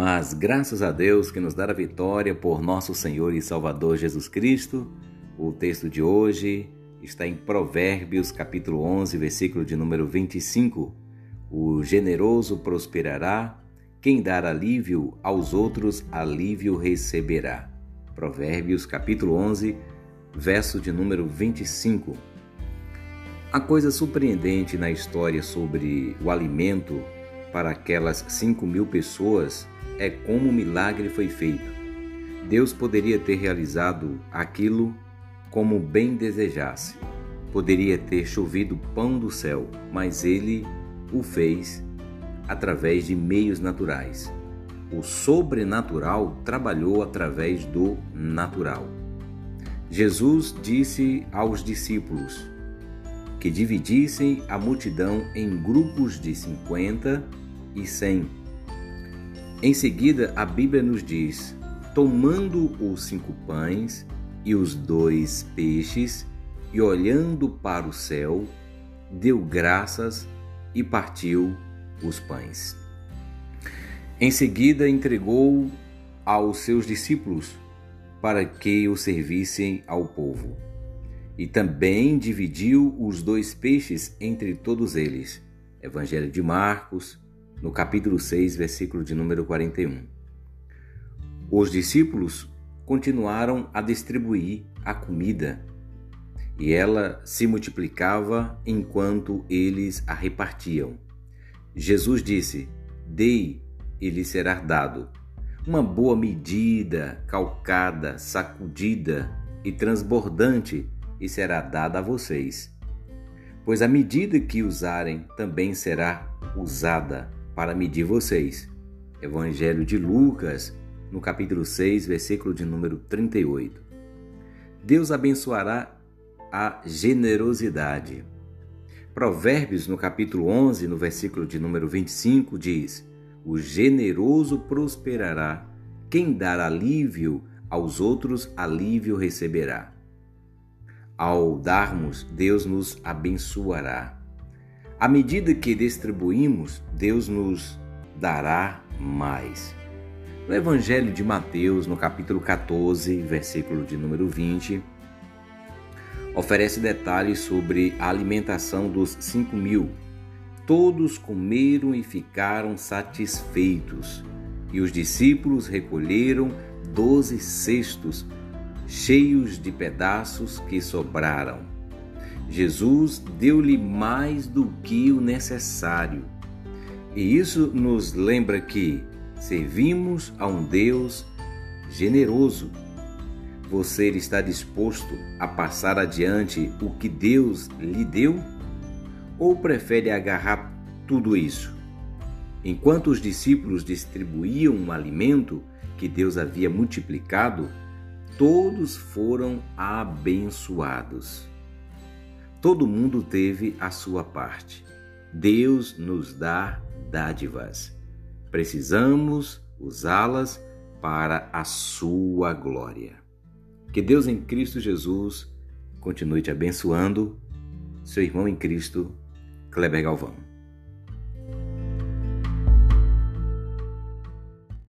Mas graças a Deus que nos dá a vitória por nosso Senhor e Salvador Jesus Cristo, o texto de hoje está em Provérbios, capítulo 11, versículo de número 25. O generoso prosperará, quem dar alívio aos outros, alívio receberá. Provérbios, capítulo 11, verso de número 25. A coisa surpreendente na história sobre o alimento para aquelas cinco mil pessoas é como o milagre foi feito. Deus poderia ter realizado aquilo como bem desejasse. Poderia ter chovido pão do céu, mas ele o fez através de meios naturais. O sobrenatural trabalhou através do natural. Jesus disse aos discípulos que dividissem a multidão em grupos de 50 e 100 em seguida, a Bíblia nos diz: tomando os cinco pães e os dois peixes, e olhando para o céu, deu graças e partiu os pães. Em seguida, entregou aos seus discípulos para que o servissem ao povo. E também dividiu os dois peixes entre todos eles. Evangelho de Marcos, no capítulo 6, versículo de número 41. Os discípulos continuaram a distribuir a comida e ela se multiplicava enquanto eles a repartiam. Jesus disse: Dei e lhe será dado. Uma boa medida, calcada, sacudida e transbordante, e será dada a vocês. Pois a medida que usarem também será usada para medir vocês. Evangelho de Lucas, no capítulo 6, versículo de número 38. Deus abençoará a generosidade. Provérbios, no capítulo 11, no versículo de número 25, diz: O generoso prosperará, quem dar alívio aos outros, alívio receberá. Ao darmos, Deus nos abençoará. À medida que distribuímos, Deus nos dará mais. No Evangelho de Mateus, no capítulo 14, versículo de número 20, oferece detalhes sobre a alimentação dos cinco mil. Todos comeram e ficaram satisfeitos, e os discípulos recolheram doze cestos cheios de pedaços que sobraram. Jesus deu-lhe mais do que o necessário. E isso nos lembra que servimos a um Deus generoso. Você está disposto a passar adiante o que Deus lhe deu? Ou prefere agarrar tudo isso? Enquanto os discípulos distribuíam um alimento que Deus havia multiplicado, todos foram abençoados. Todo mundo teve a sua parte. Deus nos dá dádivas. Precisamos usá-las para a sua glória. Que Deus em Cristo Jesus continue te abençoando. Seu irmão em Cristo, Kleber Galvão.